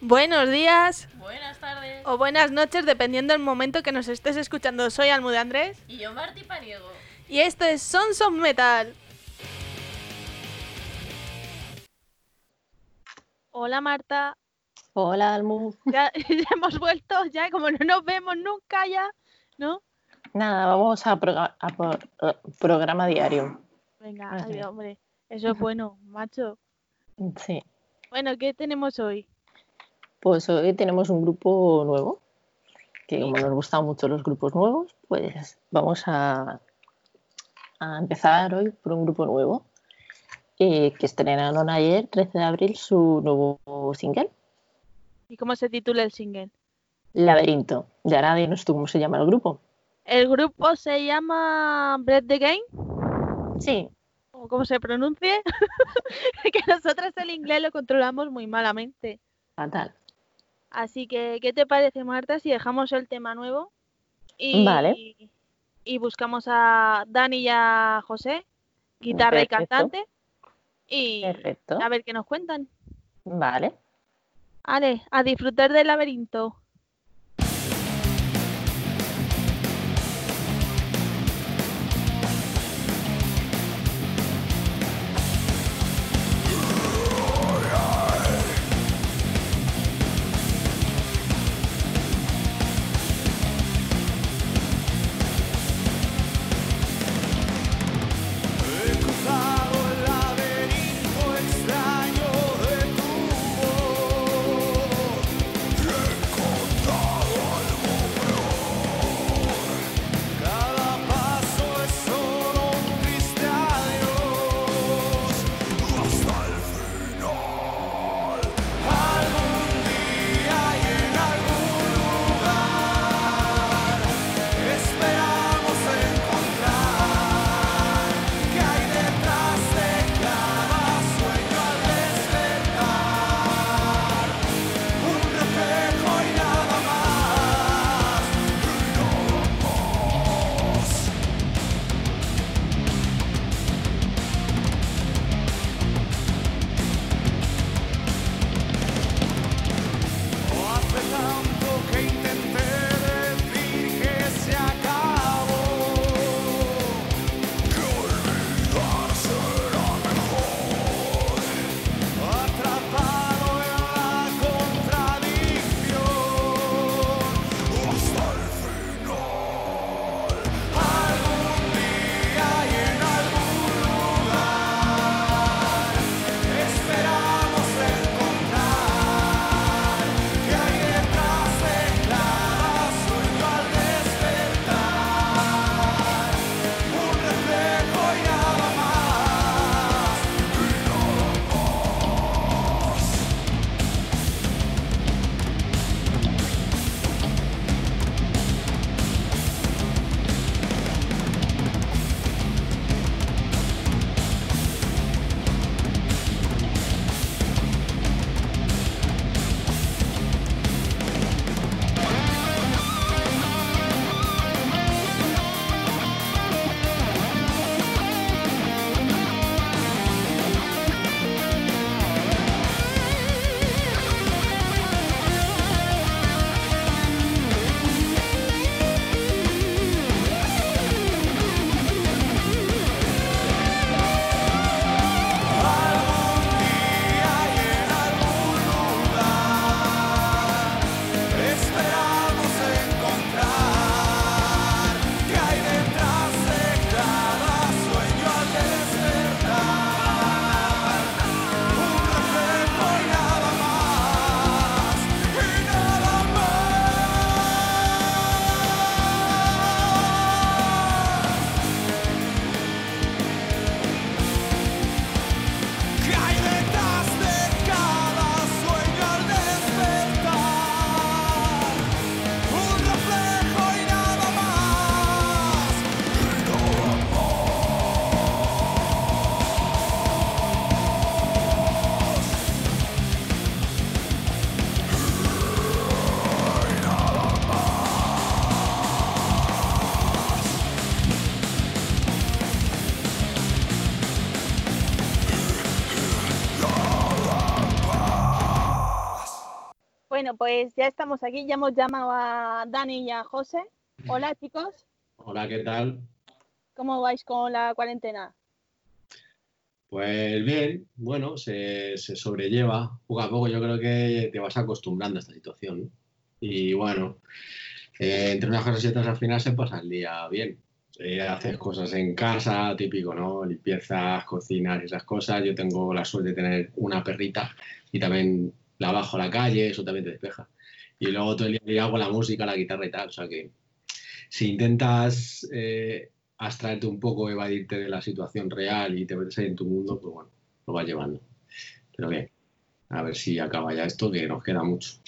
Buenos días Buenas tardes. o buenas noches, dependiendo del momento que nos estés escuchando. Soy Almude Andrés Y yo, Marti Paniego. y esto es Sons of Metal. Hola Marta, Hola, Almu. ya, ya hemos vuelto, ya como no nos vemos nunca ya, ¿no? Nada, vamos a, programa diario. Venga, Ajá. ay, hombre, eso es bueno, macho. Sí. Bueno, ¿qué tenemos hoy? Pues hoy tenemos un grupo nuevo, que como nos gustan mucho los grupos nuevos, pues vamos a, a empezar hoy por un grupo nuevo, eh, que estrenaron ayer, 13 de abril, su nuevo single, ¿Y cómo se titula el single? Laberinto. Y ahora dinos tú cómo se llama el grupo. El grupo se llama Bread the Game, Sí, o como se pronuncie, que nosotros el inglés lo controlamos muy malamente. fatal. Así que, ¿qué te parece, Marta, si dejamos el tema nuevo y, Vale. y buscamos a Dani y a José, guitarra y cantante, y Perfecto. a ver qué nos cuentan? Vale. Ale, a disfrutar del laberinto. Bueno, pues ya estamos aquí, ya hemos llamado a Dani y a José. Hola chicos, Hola, ¿qué tal? ¿cómo vais con la cuarentena? Pues bien, bueno, se, se sobrelleva poco a poco. Yo creo que te vas acostumbrando a esta situación. ¿no? Y bueno, eh, entre unas cosas y otras al final se pasa el día bien. Eh, haces cosas en casa, típico, ¿no? Limpiezas, cocinas y esas cosas. Yo tengo la suerte de tener una perrita y también la bajo a la calle, eso también te despeja. Y luego todo el día con la música, la guitarra y tal. O sea que si intentas eh, abstraerte un poco, evadirte de la situación real y te metes ahí en tu mundo, pues bueno, lo vas llevando. Pero bien, a ver si acaba ya esto, que nos queda mucho.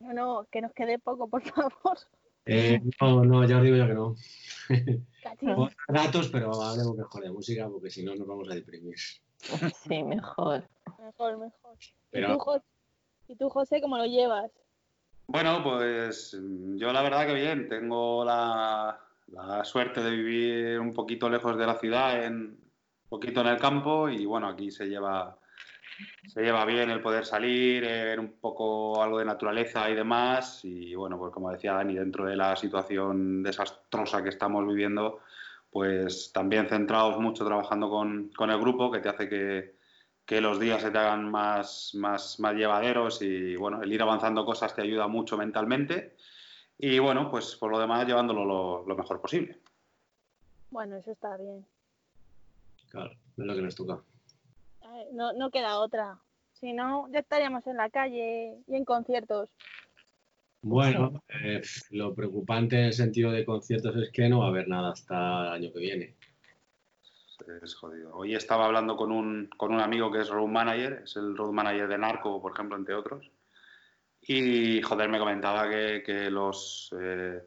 No, no, que nos quede poco, por favor. Eh, no, no, ya os digo yo que no. Cachín. Datos, pero hablemos mejor de música, porque si no nos vamos a deprimir. Sí, mejor. Mejor, mejor. ¿Y, tú, Jo- ¿Y tú, José, cómo lo llevas? Bueno, pues yo la verdad que bien, tengo la, la suerte de vivir un poquito lejos de la ciudad, en, un poquito en el campo y bueno, aquí se lleva, se lleva bien el poder salir, eh, ver un poco algo de naturaleza y demás y bueno, pues como decía Dani, dentro de la situación desastrosa que estamos viviendo, pues también centrados mucho trabajando con, con el grupo que te hace que, que los días se te hagan más, más, más llevaderos y bueno, el ir avanzando cosas te ayuda mucho mentalmente y bueno, pues por lo demás llevándolo lo, lo mejor posible. Bueno, eso está bien. Claro, es lo que nos toca. No, no queda otra. Si no, ya estaríamos en la calle y en conciertos. Bueno, eh, lo preocupante en el sentido de conciertos es que no va a haber nada hasta el año que viene. Es jodido. Hoy estaba hablando con un, con un amigo que es road manager, es el road manager de Narco, por ejemplo, entre otros. Y joder, me comentaba que, que los, eh,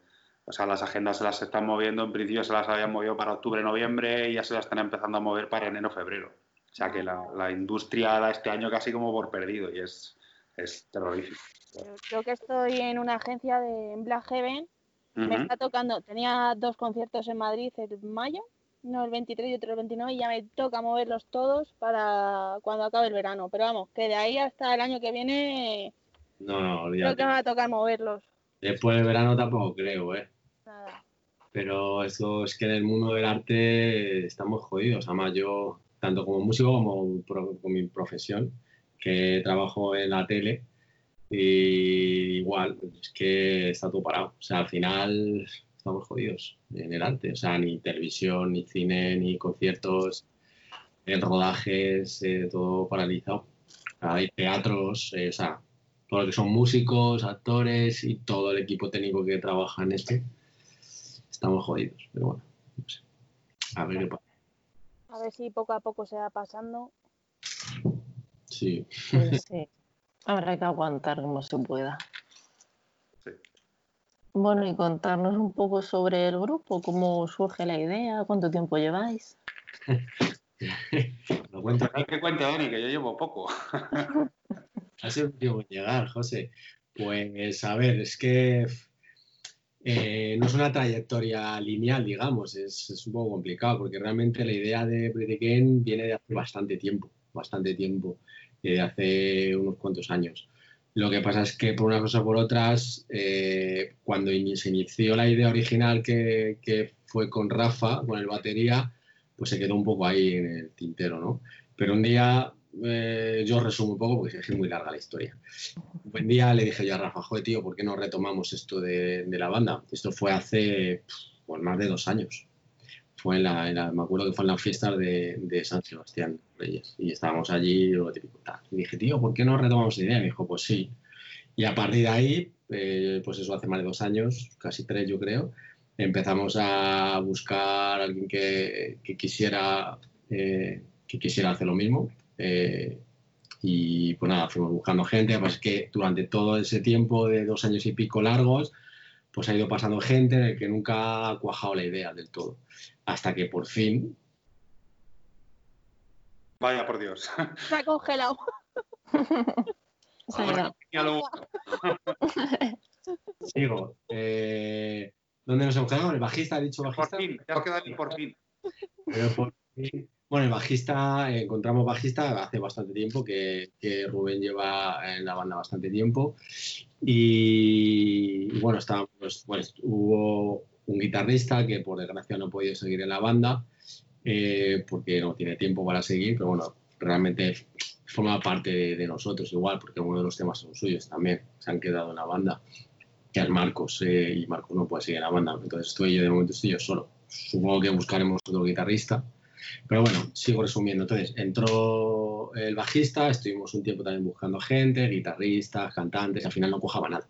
o sea, las agendas se las están moviendo, en principio se las habían movido para octubre, noviembre y ya se las están empezando a mover para enero, febrero. O sea que la, la industria da este año casi como por perdido y es, es terrorífico. Yo, que estoy en una agencia de en Black Heaven, me está tocando, tenía dos conciertos en Madrid el mayo, no el 23 y otro el 29, y ya me toca moverlos todos para cuando acabe el verano. Pero vamos, que de ahí hasta el año que viene No, no, creo que me va a tocar moverlos. Después del verano tampoco creo, ¿eh? Nada. Pero eso es que en el mundo del arte estamos jodidos. Además, yo, tanto como músico como pro- con mi profesión, que trabajo en la tele, y igual, es que está todo parado. O sea, al final estamos jodidos en el arte. O sea, ni televisión, ni cine, ni conciertos, en rodajes, eh, todo paralizado. Hay teatros, eh, o sea, todo lo que son músicos, actores y todo el equipo técnico que trabaja en esto estamos jodidos, pero bueno, no sé. A ver qué pasa. A ver si poco a poco se va pasando. Sí. Pues sí. Habrá que aguantar como se pueda. Sí. Bueno, y contarnos un poco sobre el grupo, cómo surge la idea, cuánto tiempo lleváis. Lo cuento que cuente, Dani, que yo llevo poco. Ha sido un tiempo en llegar, José. Pues a ver, es que eh, no es una trayectoria lineal, digamos, es, es un poco complicado porque realmente la idea de Pretty Game viene de hace bastante tiempo, bastante tiempo, de hace unos cuantos años. Lo que pasa es que por unas cosas o por otras, eh, cuando se inició la idea original que, que fue con Rafa, con el batería, pues se quedó un poco ahí en el tintero, ¿no? Pero un día, eh, yo resumo un poco porque es muy larga la historia. Un buen día le dije yo a Rafa, joder, tío, ¿por qué no retomamos esto de, de la banda? Esto fue hace pues, más de dos años. Fue en la, en la- me acuerdo que fue en las fiestas de, de San Sebastián Reyes. Y estábamos allí, lo típico. Y dije, tío, ¿por qué no retomamos la idea? Me dijo, pues sí. Y a partir de ahí, eh, pues eso hace más de dos años, casi tres yo creo, empezamos a buscar a alguien que, que quisiera, eh, que quisiera hacer lo mismo. Eh, y pues nada, fuimos buscando gente, pues que durante todo ese tiempo de dos años y pico largos, pues ha ido pasando gente en el que nunca ha cuajado la idea del todo. Hasta que por fin, Vaya por Dios. Se ha congelado. Ya sigo. Eh, ¿Dónde nos hemos quedado? ¿El bajista? ¿Ha dicho Por bajista? fin, te has quedado por fin. Pero por fin Bueno, el bajista, encontramos bajista hace bastante tiempo, que, que Rubén lleva en la banda bastante tiempo. Y, bueno, estábamos, pues, hubo un guitarrista que por desgracia no ha podido seguir en la banda eh, porque no tiene tiempo para seguir, pero bueno, realmente forma parte de, de nosotros igual, porque uno de los temas son suyos también, se han quedado en la banda, que es Marcos, eh, y Marcos no puede seguir en la banda, entonces estoy yo, de momento estoy yo solo. Supongo que buscaremos otro guitarrista, pero bueno, sigo resumiendo. Entonces, entró el bajista, estuvimos un tiempo también buscando gente, guitarristas, cantantes, al final no cojaba nada.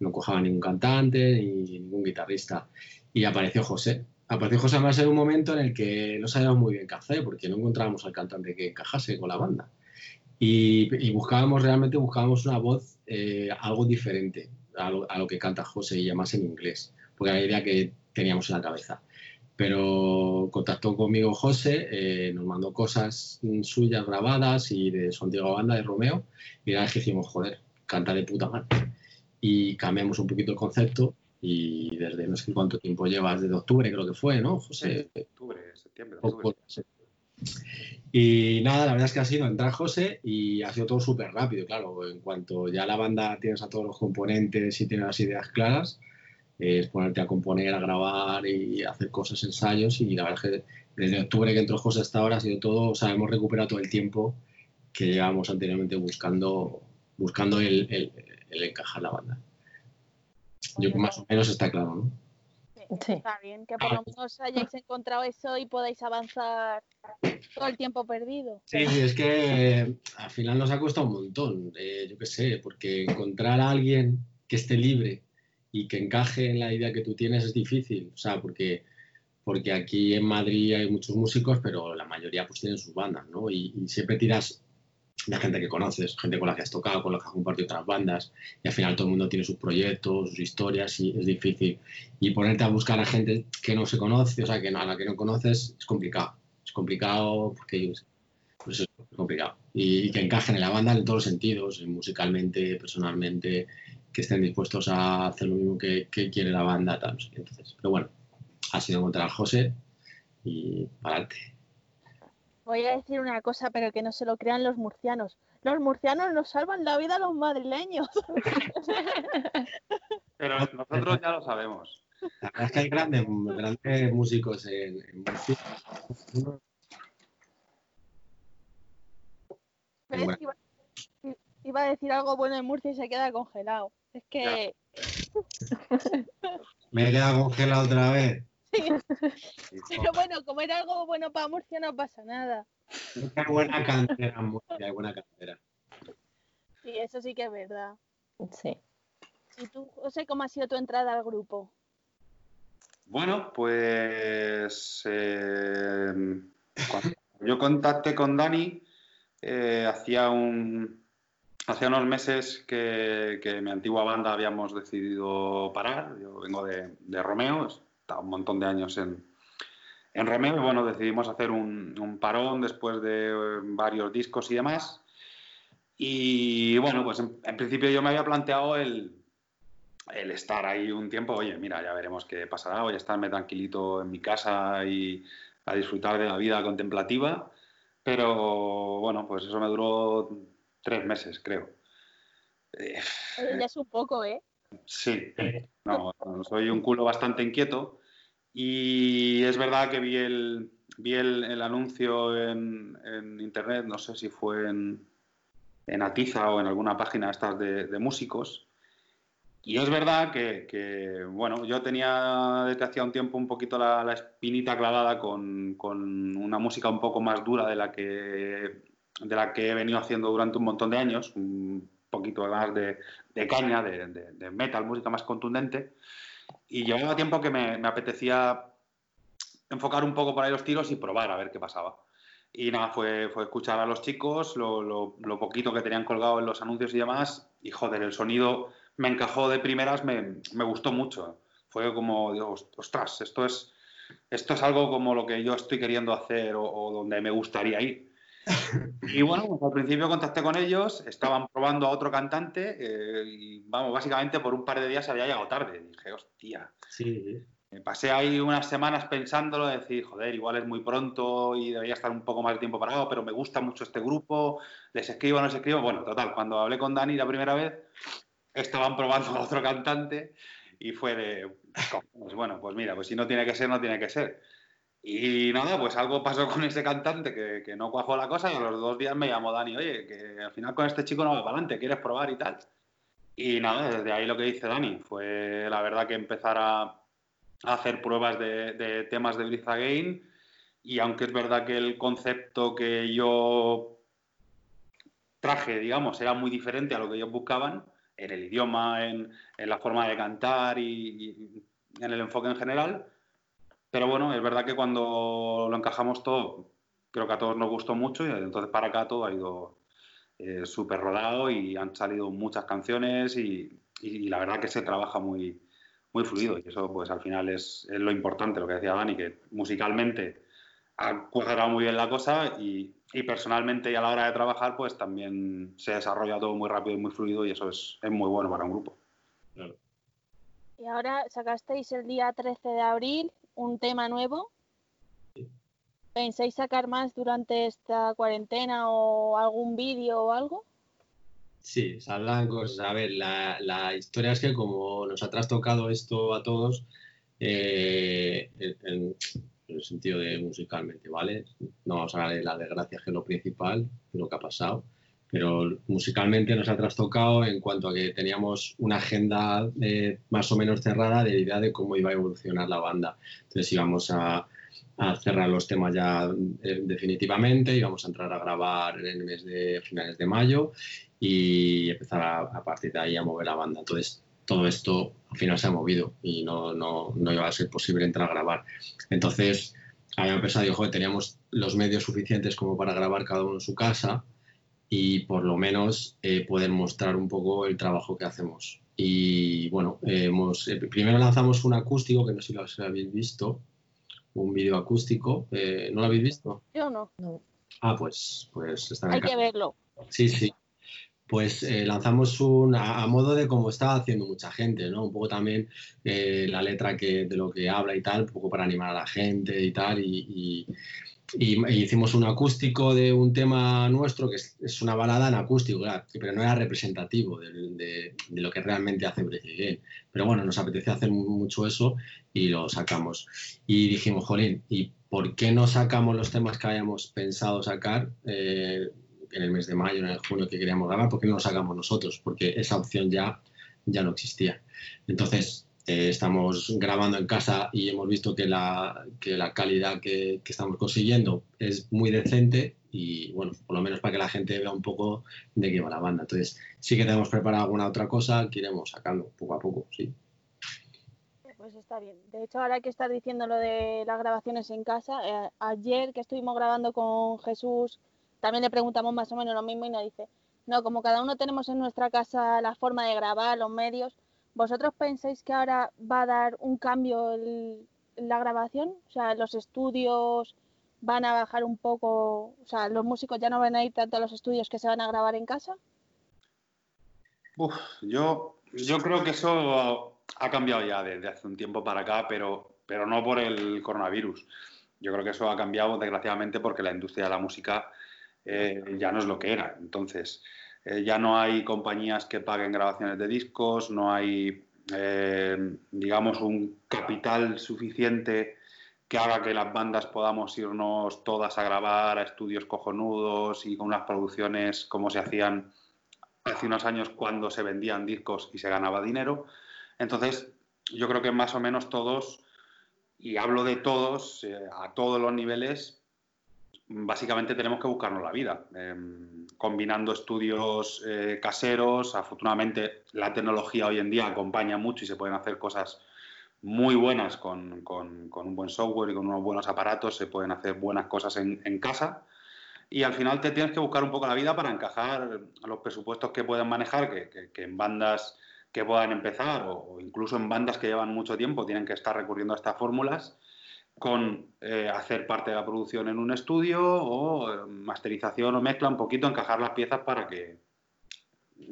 No cojaba ningún cantante ni ningún guitarrista. Y apareció José. Apareció José además en un momento en el que no sabíamos muy bien qué hacer, porque no encontrábamos al cantante que encajase con la banda. Y, y buscábamos, realmente buscábamos una voz eh, algo diferente a lo, a lo que canta José y además en inglés, porque era la idea que teníamos en la cabeza pero contactó conmigo José, eh, nos mandó cosas suyas grabadas y de su antigua banda de Romeo, y vez que dijimos, joder, canta de puta madre. Y cambiamos un poquito el concepto y desde no sé cuánto tiempo llevas, desde octubre creo que fue, ¿no, José? Octubre, septiembre, octubre. Y nada, la verdad es que ha sido entrar José y ha sido todo súper rápido, claro. En cuanto ya la banda tienes a todos los componentes y tienes las ideas claras, es ponerte a componer, a grabar y hacer cosas, ensayos. Y la verdad es que desde octubre que entró José hasta ahora ha sido todo, o sea, hemos recuperado todo el tiempo que llevábamos anteriormente buscando, buscando el, el- el encajar la banda. Yo creo que más o menos está claro, ¿no? Sí. Está bien, que por lo menos hayáis encontrado eso y podáis avanzar todo el tiempo perdido. Sí, es que eh, al final nos ha costado un montón, eh, yo qué sé, porque encontrar a alguien que esté libre y que encaje en la idea que tú tienes es difícil, o sea, porque, porque aquí en Madrid hay muchos músicos, pero la mayoría pues tienen sus bandas, ¿no? Y, y siempre tiras de gente que conoces, gente con la que has tocado, con la que has compartido otras bandas, y al final todo el mundo tiene sus proyectos, sus historias, y es difícil. Y ponerte a buscar a gente que no se conoce, o sea, que no- a la que no conoces, es complicado. Es complicado porque pues es complicado. Y, y que encajen en la banda en todos los sentidos, musicalmente, personalmente, que estén dispuestos a hacer lo mismo que, que quiere la banda, tal. no sé qué. Entonces, pero bueno, ha sido encontrar a José y para adelante. Voy a decir una cosa, pero que no se lo crean los murcianos. Los murcianos nos salvan la vida a los madrileños. Pero nosotros ya lo sabemos. La verdad es que hay grandes, grandes músicos en, en Murcia. Iba, a decir algo bueno de Murcia y se queda congelado. Es que Me he quedado congelado otra vez. Pero bueno, como era algo bueno para Murcia, no pasa nada. Hay buena cantera en Murcia, hay buena cantera. Sí, eso sí que es verdad. Sí. ¿Y tú, José, cómo ha sido tu entrada al grupo? Bueno, pues eh, cuando yo contacté con Dani, eh, hacía un hacía unos meses que, mi antigua banda habíamos decidido parar. Yo vengo de, de Romeo, estado un montón de años en, Romeo y bueno, decidimos hacer un, parón después de eh, varios discos y demás. Y bueno, pues en, en principio yo me había planteado el, el estar ahí un tiempo, oye, mira, ya veremos qué pasará, voy a estarme tranquilito en mi casa y a disfrutar de la vida contemplativa, pero bueno, pues eso me duró tres meses, creo. Eh, ya es un poco, ¿eh? sí, no, soy un culo bastante inquieto y es verdad que vi el, vi el, el anuncio en, en internet, no sé si fue en, en Atiza o en alguna página estas de, de músicos. Y es verdad que, que, bueno, yo tenía desde hacía un tiempo un poquito la, la espinita clavada con, con, una música un poco más dura de la, que, de la que he venido haciendo durante un montón de años, un poquito más de, caña, de, metal, música más contundente. Y llevaba tiempo que me, me, apetecía enfocar un poco por ahí los tiros y probar a ver qué pasaba. Y nada, fue, fue escuchar a los chicos, lo, lo, poquito que tenían colgado en los anuncios y demás, y joder, el sonido me encajó de primeras, me, me, gustó mucho. Fue como, digo, ostras, esto es, esto es algo como lo que yo estoy queriendo hacer o donde me gustaría ir. Y bueno, pues al principio contacté con ellos, estaban probando a otro cantante eh, y vamos, básicamente por un par de días había llegado tarde. Dije, hostia. Sí. me pasé ahí unas semanas pensándolo, de decir, joder, igual es muy pronto y debería estar un poco más de tiempo parado, pero me gusta mucho este grupo, les escribo, no les escribo. Bueno, total, cuando hablé con Dani la primera vez, estaban probando a otro cantante y fue de, pues bueno, pues mira, pues si no tiene que ser, no tiene que ser. Y nada, pues algo pasó con ese cantante que, que no cuajó la cosa y a los dos días me llamó Dani, oye, que al final con este chico no va para adelante, ¿quieres probar y tal? Y nada, desde ahí lo que dice Dani fue la verdad que empezar a, a hacer pruebas de, de temas de Blitz Again y aunque es verdad que el concepto que yo traje, digamos, era muy diferente a lo que ellos buscaban, en el idioma, en, en la forma de cantar y, y en el enfoque en general, pero bueno, es verdad que cuando lo encajamos todo, creo que a todos nos gustó mucho y entonces para acá todo ha ido eh, súper rodado y han salido muchas canciones y, y la verdad que se trabaja muy, muy fluido y eso pues al final es, es lo importante, lo que decía Dani, que musicalmente ha cuadrado muy bien la cosa y, y personalmente y a la hora de trabajar pues también se desarrolla todo muy rápido y muy fluido y eso es, es muy bueno para un grupo. Claro. Y ahora sacasteis el día 13 de abril un tema nuevo. ¿Pensáis sacar más durante esta cuarentena o algún vídeo o algo? Sí, saldrán cosas. A ver, la, la historia es que como nos ha trastocado esto a todos, eh, en, en el sentido de musicalmente, ¿vale? No vamos a hablar de la desgracia, que es lo principal, lo que ha pasado, pero musicalmente nos ha trastocado en cuanto a que teníamos una agenda eh, más o menos cerrada de idea de cómo iba a evolucionar la banda. Entonces íbamos a, a cerrar los temas ya eh, definitivamente, íbamos a entrar a grabar en el mes de finales de mayo y empezar a, a partir de ahí a mover la banda. Entonces todo esto al final se ha movido y no, no, no iba a ser posible entrar a grabar. Entonces habíamos pensado, joder, teníamos los medios suficientes como para grabar cada uno en su casa y por lo menos eh, poder mostrar un poco el trabajo que hacemos. Y bueno, eh, hemos, eh, primero lanzamos un acústico, que no sé si lo habéis visto, un vídeo acústico. Eh, ¿No lo habéis visto? Yo no. Ah, pues, pues está Hay que verlo. Sí, sí. Pues eh, lanzamos un, a, a modo de como está haciendo mucha gente, ¿no? Un poco también eh, la letra que, de lo que habla y tal, un poco para animar a la gente y tal. Y, y- y- y hicimos un acústico de un tema nuestro que es, es una balada en acústico, pero no era representativo del- de, de lo que realmente hace Again. Pero bueno, nos apetece hacer mu- mucho eso y lo sacamos. Y dijimos, jolín, ¿y por qué no sacamos los temas que habíamos pensado sacar? eh, en el mes de mayo, en el junio que queríamos grabar, ¿por qué no lo sacamos nosotros? Porque esa opción ya, ya no existía. Entonces, eh, estamos grabando en casa y hemos visto que la, que la calidad que, estamos consiguiendo es muy decente y, bueno, por lo menos para que la gente vea un poco de qué va la banda. Entonces, sí que tenemos preparado alguna otra cosa que iremos sacando poco a poco, sí. Pues está bien. De hecho, ahora que estar diciendo lo de las grabaciones en casa. eh, ayer que estuvimos grabando con Jesús, también le preguntamos más o menos lo mismo y nos dice, no, como cada uno tenemos en nuestra casa la forma de grabar, los medios, ¿vosotros pensáis que ahora va a dar un cambio el- la grabación? O sea, los estudios van a bajar un poco, o sea, los músicos ya no van a ir tanto a los estudios que se van a grabar en casa. Yo creo que eso ha cambiado ya desde hace un tiempo para acá, pero, pero no por el coronavirus. Yo creo que eso ha cambiado, desgraciadamente, porque la industria de la música eh, ya no es lo que era. Entonces, eh, ya no hay compañías que paguen grabaciones de discos, no hay, eh, digamos, un capital suficiente que haga que las bandas podamos irnos todas a grabar a estudios cojonudos y con unas producciones como se hacían hace unos años cuando se vendían discos y se ganaba dinero. Entonces, yo creo que más o menos todos, y hablo de todos, eh, a todos los niveles, básicamente tenemos que buscarnos la vida, eh, combinando estudios eh, caseros. Afortunadamente, la tecnología hoy en día acompaña mucho y se pueden hacer cosas muy buenas con, con- un buen software y con unos buenos aparatos, se pueden hacer buenas cosas en, en casa. Y al final te tienes que buscar un poco la vida para encajar los presupuestos que puedan manejar, que, que- que en bandas que puedan empezar o, o incluso en bandas que llevan mucho tiempo tienen que estar recurriendo a estas fórmulas con eh, hacer parte de la producción en un estudio o eh, masterización o mezcla, un poquito encajar las piezas para que,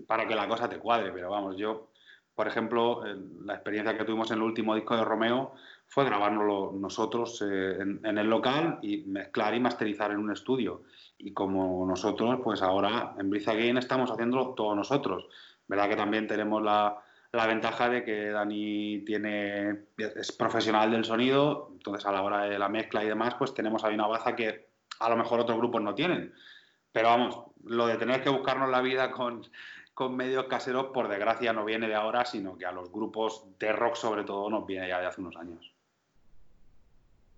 para que la cosa te cuadre. Pero vamos, yo por ejemplo, eh, la experiencia que tuvimos en el último disco de Romeo fue grabárnoslo nosotros en, el local y mezclar y masterizar en un estudio. Y como nosotros, pues ahora en Breathe Again estamos haciéndolo todos nosotros. Verdad que también tenemos la, la ventaja de que Dani tiene, es profesional del sonido, entonces a la hora de la mezcla y demás, pues tenemos ahí una baza que a lo mejor otros grupos no tienen. Pero vamos, lo de tener que buscarnos la vida con, con medios caseros, por desgracia, no viene de ahora, sino que a los grupos de rock sobre todo nos viene ya de hace unos años.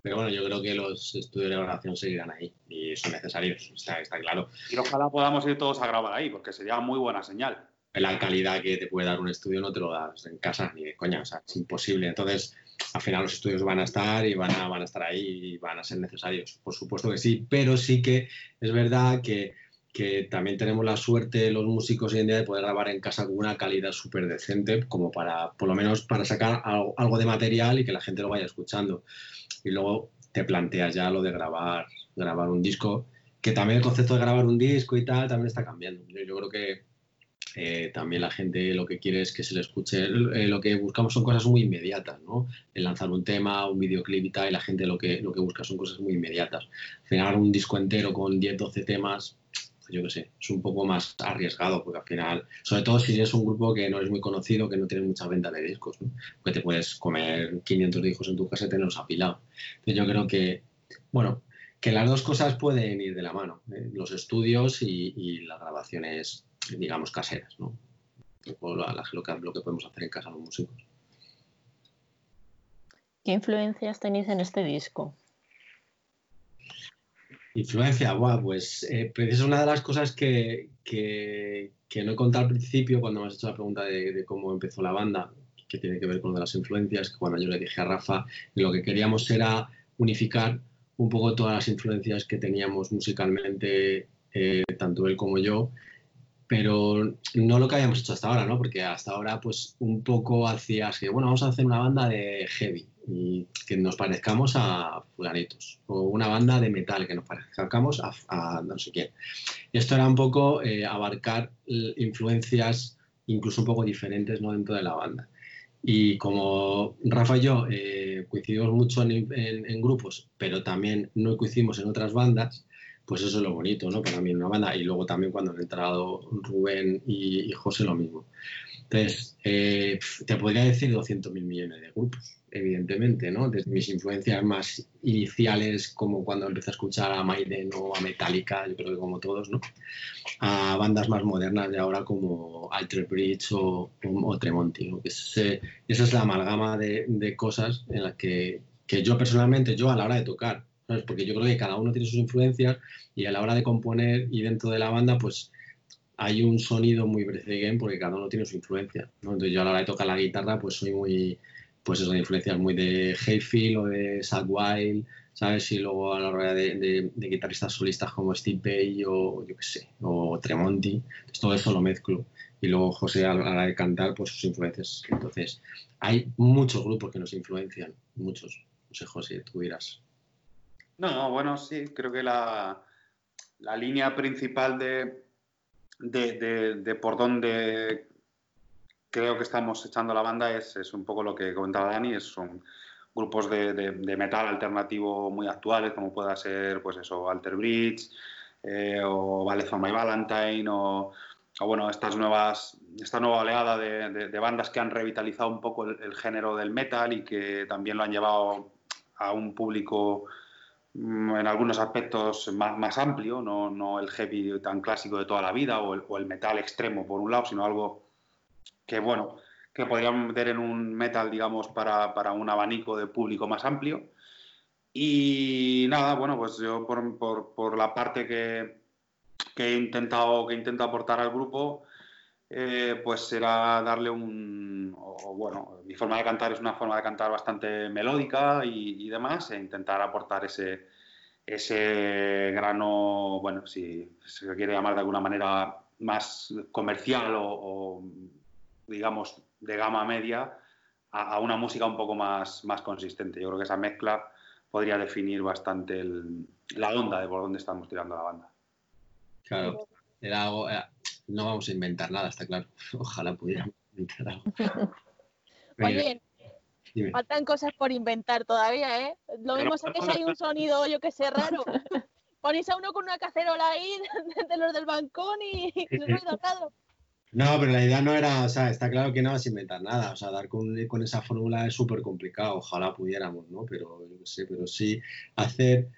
Pero bueno, yo creo que los estudios de grabación seguirán ahí y son necesarios, está, está claro. Y ojalá podamos ir todos a grabar ahí, porque sería muy buena señal. La calidad que te puede dar un estudio no te lo das en casa ni de coña, o sea, es imposible. Entonces, al final los estudios van a estar y van a, van a estar ahí y van a ser necesarios. Por supuesto que sí, pero sí que es verdad que, que también tenemos la suerte los músicos hoy en día de poder grabar en casa con una calidad súper decente, como para, por lo menos, para sacar algo, de material y que la gente lo vaya escuchando. Y luego te planteas ya lo de grabar, grabar un disco, que también el concepto de grabar un disco y tal también está cambiando. Yo creo que eh, también la gente lo que quiere es que se le escuche. Eh, lo que buscamos son cosas muy inmediatas, ¿no? El lanzar un tema, un videoclip y tal, y la gente lo que, lo que busca son cosas muy inmediatas. Final, un disco entero con 10, 12 temas, pues yo qué sé, es un poco más arriesgado, porque al final, sobre todo si eres un grupo que no es muy conocido, que no tiene mucha venta de discos, ¿no? Porque te puedes comer 500 discos en tu casa y tenerlos apilados. Yo creo que, bueno, que las dos cosas pueden ir de la mano, ¿eh? los estudios y, y las grabaciones digamos, caseras, ¿no? O lo, lo, que, lo que podemos hacer en casa los músicos. ¿Qué influencias tenéis en este disco? Influencia, buah, pues eh, es una de las cosas que, que, que, no he contado al principio cuando me has hecho la pregunta de, de, cómo empezó la banda, que tiene que ver con lo de las influencias, que cuando yo le dije a Rafa, lo que queríamos era unificar un poco todas las influencias que teníamos musicalmente, eh, tanto él como yo, pero no lo que habíamos hecho hasta ahora, ¿no? Porque hasta ahora, pues, un poco hacías que, bueno, vamos a hacer una banda de heavy y que nos parezcamos a fulanitos, o una banda de metal que nos parezcamos a, a no sé quién. Y esto era un poco eh, abarcar influencias incluso un poco diferentes, ¿no? Dentro de la banda. Y como Rafa y yo eh, coincidimos mucho en, en, en grupos, pero también no coincidimos en otras bandas, pues eso es lo bonito, ¿no? Para mí en una banda. Y luego también cuando han entrado Rubén y, y José, lo mismo. Entonces, eh, te podría decir 200.000 millones de grupos, evidentemente, ¿no? Desde mis influencias más iniciales, como cuando empecé a escuchar a Maiden o a Metallica, yo creo que como todos, ¿no? A bandas más modernas de ahora como Alter Bridge o, o Tremonti, ¿no? Que ese, esa es la amalgama de, de cosas en las que, que yo personalmente, yo a la hora de tocar, ¿sabes? Porque yo creo que cada uno tiene sus influencias y a la hora de componer y dentro de la banda, pues hay un sonido muy Breath porque cada uno tiene su influencia, ¿no? Entonces yo a la hora de tocar la guitarra, pues soy muy, pues eso, de influencias muy de Hayfield o de Sad Wild, ¿sabes? Y luego a la hora de, de, de guitarristas solistas como Steve Bay o yo qué sé, o Tremonti, entonces todo eso lo mezclo. Y luego José a la hora de cantar, pues sus influencias. Entonces, hay muchos grupos que nos influencian, muchos. No sé, José, tú dirás. No, bueno, sí, creo que la, la línea principal de, de, por donde creo que estamos echando la banda es, es un poco lo que comentaba Dani, es, son grupos de, metal alternativo muy actuales, como pueda ser, pues eso, Alter Bridge, eh, o Ballet for My Valentine, o, bueno, estas nuevas, esta nueva oleada de, bandas que han revitalizado un poco el, género del metal y que también lo han llevado a un público en algunos aspectos más, más amplio, no, no, el heavy tan clásico de toda la vida o el, o el, metal extremo por un lado, sino algo que, bueno, que podríamos meter en un metal, digamos, para, para un abanico de público más amplio. Y nada, bueno, pues yo por, por, por la parte que, que, he intentado, que he intentado aportar al grupo, eh, pues será darle un, o, bueno, mi forma de cantar es una forma de cantar bastante melódica y, demás, e intentar aportar ese, ese grano, bueno, si se quiere llamar de alguna manera más comercial o, digamos, de gama media, a, una música un poco más, más consistente. Yo creo que esa mezcla podría definir bastante la onda de por dónde estamos tirando la banda. Claro, era algo, era, no vamos a inventar nada, está claro. Ojalá pudiéramos. inventar algo. Pero, Oye, dime. faltan cosas por inventar todavía, ¿eh? Lo mismo sé que si hay un sonido, yo que sé, raro. Ponéis a uno con una cacerola ahí de, los del balcón y. No, pero la idea no era, o sea, está claro que no vas a inventar nada, o sea, dar con, con esa fórmula es súper complicado, ojalá pudiéramos, ¿no? Pero yo qué sé, pero sí hacer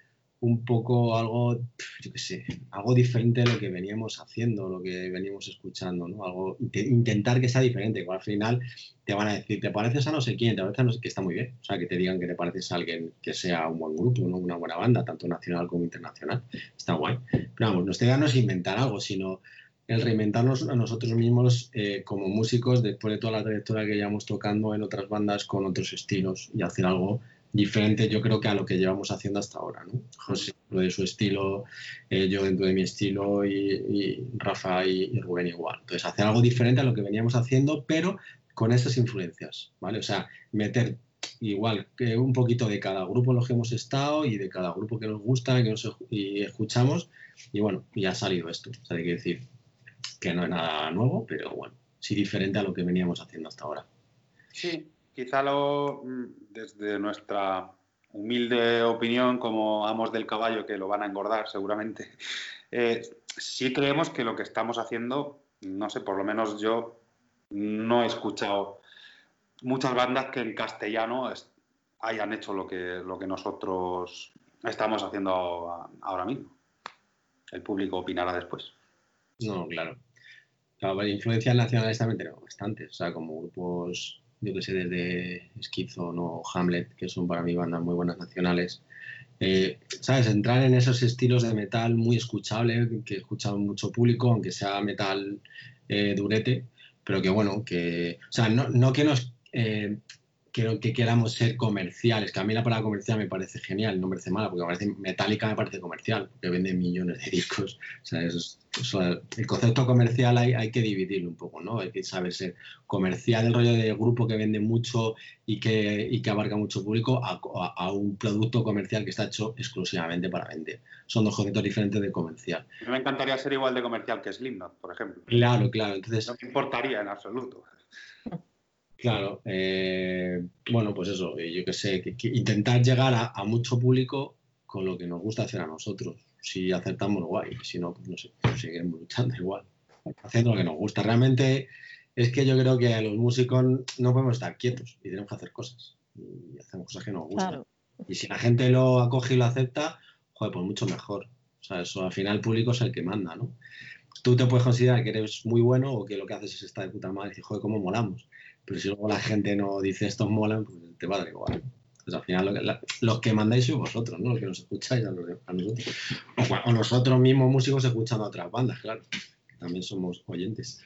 un poco algo, yo qué sé, algo diferente de lo que veníamos haciendo, lo que veníamos escuchando, ¿no? Algo, inte- intentar que sea diferente, igual al final te van a decir, te pareces a no sé quién, te pareces a no sé que está muy bien, o sea, que te digan que te pareces a alguien que sea un buen grupo, ¿no? Una buena banda, tanto nacional como internacional, está guay. Pero vamos, nuestra idea no es inventar algo, sino el reinventarnos a nosotros mismos eh, como músicos después de toda la trayectoria que llevamos tocando en otras bandas con otros estilos y hacer algo diferente yo creo que a lo que llevamos haciendo hasta ahora, ¿no? José lo de su estilo, eh, yo dentro de mi estilo y, Rafa y, y Rubén igual. Entonces hacer algo diferente a lo que veníamos haciendo pero con esas influencias, ¿vale? O sea, meter igual que un poquito de cada grupo en los que hemos estado y de cada grupo que nos gusta que nos, y escuchamos y bueno, y ha salido esto. O sea, hay que decir que no es nada nuevo, pero bueno, sí diferente a lo que veníamos haciendo hasta ahora. Sí, quizá lo, mm, desde nuestra humilde opinión como amos del caballo que lo van a engordar seguramente, eh, sí creemos que lo que estamos haciendo, no sé, por lo menos yo no he escuchado muchas bandas que en castellano hayan hecho lo que, lo que nosotros estamos haciendo ahora mismo. El público opinará después. No, claro. Claro, influencias nacionales también tenemos bastantes, o sea, como grupos, yo que sé, desde Schizo o Hamlet, que son para mí bandas muy buenas nacionales. Eh, ¿Sabes? Entrar en esos estilos de metal muy escuchable, que escucha mucho público, aunque sea metal eh, durete, pero que bueno, que, o sea, no, no que nos, que, que queramos ser comerciales, que a mí la palabra comercial me parece genial, no me parece mala, porque me parece, Metallica me parece comercial, porque vende millones de discos, o sea, eso es- eso es- el concepto comercial hay, hay que dividirlo un poco, ¿no? Hay que saber ser comercial, el rollo de grupo que vende mucho y que, y que abarca mucho público, a, a- a un producto comercial que está hecho exclusivamente para vender. Son dos conceptos diferentes de comercial. Me encantaría ser igual de comercial que Slipknot, por ejemplo. Claro, claro. Entonces, No me importaría en absoluto. Claro, eh, bueno, pues eso, eh, yo qué sé, que- que intentar llegar a, a mucho público con lo que nos gusta hacer a nosotros. Si acertamos, guay, si no, pues no sé, pues seguiremos luchando igual, haciendo lo que nos gusta. Realmente es que yo creo que los músicos no podemos estar quietos y tenemos que hacer cosas. Y hacemos cosas que nos gustan. Claro. Y si la gente lo acoge y lo acepta, joder, pues mucho mejor. O sea, eso al final el público es el que manda, ¿no? Tú te puedes considerar que eres muy bueno o que lo que haces es estar de puta madre y decir, joder, cómo molamos. Pero si luego la gente no dice estos molan, pues te va a dar igual. Pues al final lo que- los que mandáis sois vosotros, ¿no? Los que nos escucháis a, los-. O, nosotros mismos músicos escuchando a otras bandas, claro. también somos oyentes.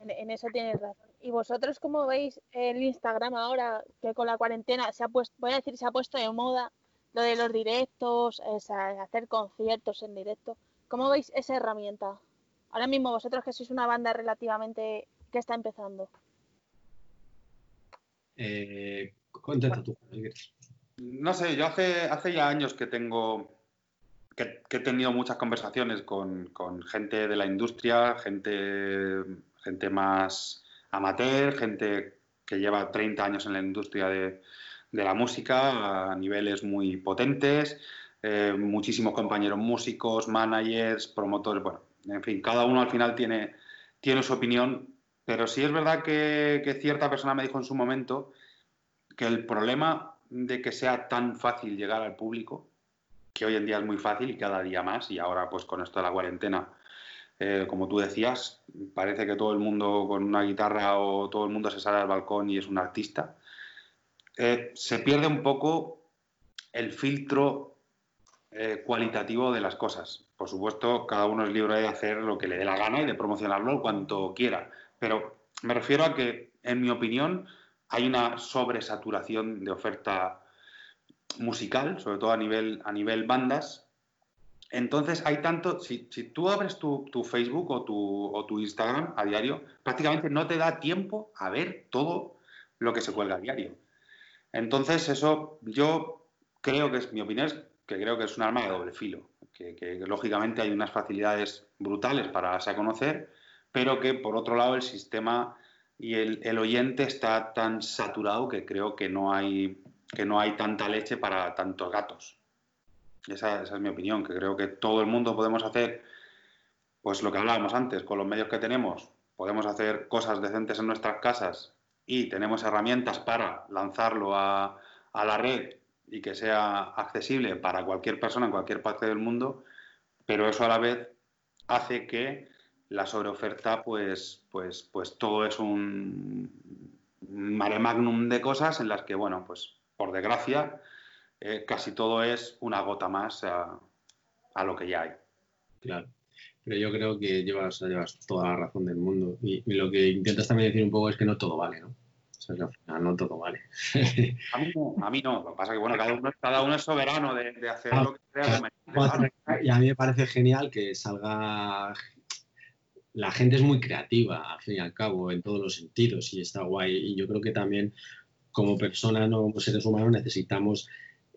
En, eso tienes razón. ¿Y vosotros cómo veis el Instagram ahora que con la cuarentena se ha puesto, voy a decir, se ha puesto de moda lo de los directos, hacer conciertos en directo? ¿Cómo veis esa herramienta? Ahora mismo vosotros que sois una banda relativamente que está empezando. Eh, tú. No sé, yo hace, hace ya años que tengo que, he tenido muchas conversaciones con, gente de la industria, gente, gente más amateur, gente que lleva 30 años en la industria de, de la música a niveles muy potentes, eh, muchísimos compañeros músicos, managers, promotores, bueno, en fin, cada uno al final tiene, tiene su opinión, pero sí es verdad que, cierta persona me dijo en su momento que el problema de que sea tan fácil llegar al público, que hoy en día es muy fácil y cada día más, y ahora pues con esto de la cuarentena, eh, como tú decías, parece que todo el mundo con una guitarra o todo el mundo se sale al balcón y es un artista, eh, se pierde un poco el filtro eh, cualitativo de las cosas. Por supuesto, cada uno es libre de hacer lo que le dé la gana y de promocionarlo cuanto quiera, pero me refiero a que, en mi opinión, hay una sobresaturación de oferta musical, sobre todo a nivel, a nivel bandas. Entonces hay tanto, si, si tú abres tu, tu Facebook o tu, o tu Instagram a diario, prácticamente no te da tiempo a ver todo lo que se cuelga a diario. Entonces eso yo creo que es, mi opinión es que creo que es un arma de doble filo, que, que lógicamente hay unas facilidades brutales para darse a conocer, pero que por otro lado el sistema y el, el oyente está tan saturado que creo que no hay, que no hay tanta leche para tantos gatos. Esa, esa es mi opinión, que creo que todo el mundo podemos hacer, pues lo que hablábamos antes, con los medios que tenemos, podemos hacer cosas decentes en nuestras casas y tenemos herramientas para lanzarlo a, a la red y que sea accesible para cualquier persona en cualquier parte del mundo, pero eso a la vez hace que la sobreoferta, pues, pues, pues todo es un mare magnum de cosas en las que, bueno, pues por desgracia, eh, casi todo es una gota más a, a lo que ya hay. Claro. Pero yo creo que llevas, llevas toda la razón del mundo. Y, y lo que intentas también decir un poco es que no todo vale, ¿no? O sea, que al final no todo vale. A mí no, a mí no. Lo que pasa es que, bueno, cada uno, cada uno es soberano de, de hacer Ah, lo que crea conveniente. Y a mí me parece genial que salga. La gente es muy creativa, al fin y al cabo, en todos los sentidos, y está guay. Y yo creo que también, como personas, no como seres humanos, necesitamos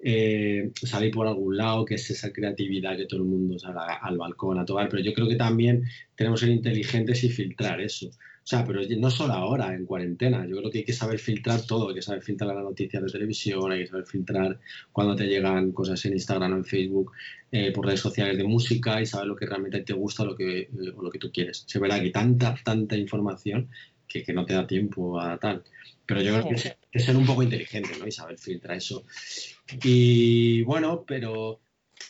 eh, salir por algún lado, que es esa creatividad que todo el mundo salga al balcón a tomar. Pero yo creo que también tenemos que ser inteligentes y filtrar eso. O sea, pero no solo ahora, en cuarentena. Yo creo que hay que saber filtrar todo. Hay que saber filtrar las noticias de televisión, hay que saber filtrar cuando te llegan cosas en Instagram o en Facebook, eh, por redes sociales de música y saber lo que realmente te gusta lo que, eh, o lo que tú quieres. Se verá que tanta, tanta información que, que no te da tiempo a tal. Pero yo creo que es, es ser un poco inteligente, ¿no? Y saber filtrar eso. Y bueno, pero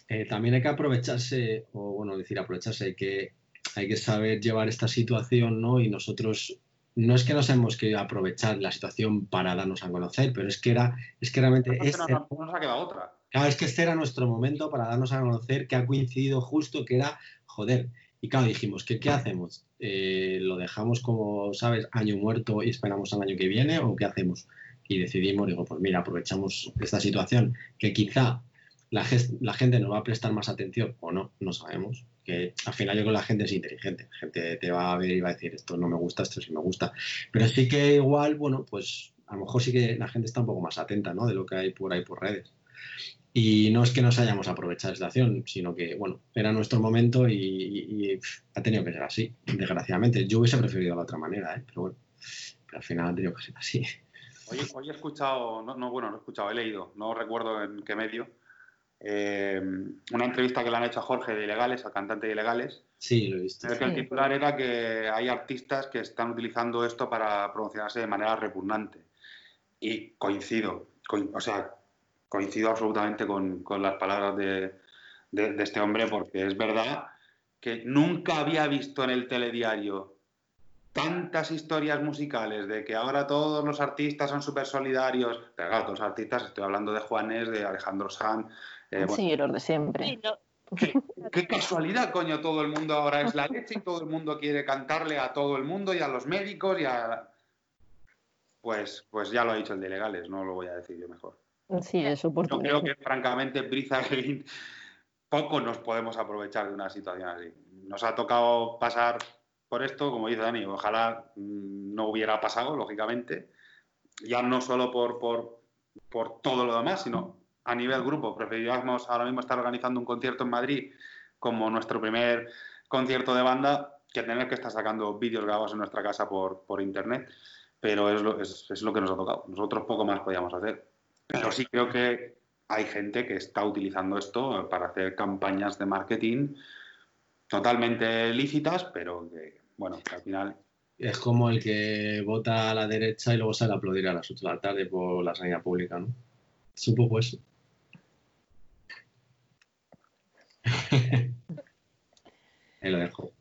eh, también hay que aprovecharse, o bueno, decir aprovecharse, hay que, hay que saber llevar esta situación, ¿no? Y nosotros, no es que nos hemos que aprovechar la situación para darnos a conocer, pero es que era, es que realmente este- no, no nos ha quedado otra. Claro, es que este era nuestro momento para darnos a conocer que ha coincidido justo que era, joder. Y claro, dijimos, ¿qué, qué hacemos? Eh, ¿Lo dejamos como, sabes, año muerto y esperamos al año que viene o qué hacemos? Y decidimos, digo, pues mira, aprovechamos esta situación que quizá la, la gente nos va a prestar más atención o no, no sabemos. Que al final yo creo que la gente es inteligente. La gente te va a ver y va a decir, esto no me gusta, esto sí me gusta. Pero sí que igual, bueno, pues a lo mejor sí que la gente está un poco más atenta, ¿no? De lo que hay por ahí por redes. Y no es que nos hayamos aprovechado de la situación, sino que, bueno, era nuestro momento y, y- y, ha tenido que ser así, desgraciadamente. Yo hubiese preferido la otra manera, ¿eh? pero bueno, pero al final ha tenido que ser así. Hoy, hoy he escuchado, no, no, bueno, no he escuchado, he leído, no recuerdo en qué medio, eh, una entrevista que le han hecho a Jorge de Ilegales, al cantante de Ilegales, Sí, lo he visto. en el que el Sí. titular era que hay artistas que están utilizando esto para promocionarse de manera repugnante. Y coincido, coin- o sea, coincido absolutamente con, con las palabras de, de- de este hombre, porque es verdad que nunca había visto en el telediario tantas historias musicales de que ahora todos los artistas son súper solidarios. Pero claro, todos los artistas, estoy hablando de Juanes, de Alejandro Sanz. eh, bueno, Sí, los de siempre. Sí, lo- ¿Qué, qué casualidad, coño, todo el mundo ahora es la leche y todo el mundo quiere cantarle a todo el mundo y a los médicos y a... Pues, pues ya lo ha dicho el de legales, no lo voy a decir yo mejor. Sí, es Yo creo que francamente Briza Green poco nos podemos aprovechar de una situación así. Nos ha tocado pasar por esto, como dice Dani, ojalá mm, no hubiera pasado, lógicamente, ya no solo por, por, por todo lo demás, sino a nivel grupo. Preferiríamos ahora mismo estar organizando un concierto en Madrid como nuestro primer concierto de banda que tener que estar sacando vídeos grabados en nuestra casa por, por internet, pero es lo, es, es lo que nos ha tocado. Nosotros poco más podíamos hacer. Pero sí creo que hay gente que está utilizando esto para hacer campañas de marketing totalmente lícitas, pero que, bueno, que al final Es como el que vota a la derecha y luego sale a aplaudir a las 8 de la tarde por la sanidad pública, ¿no? Es un poco eso. Ahí lo dejo.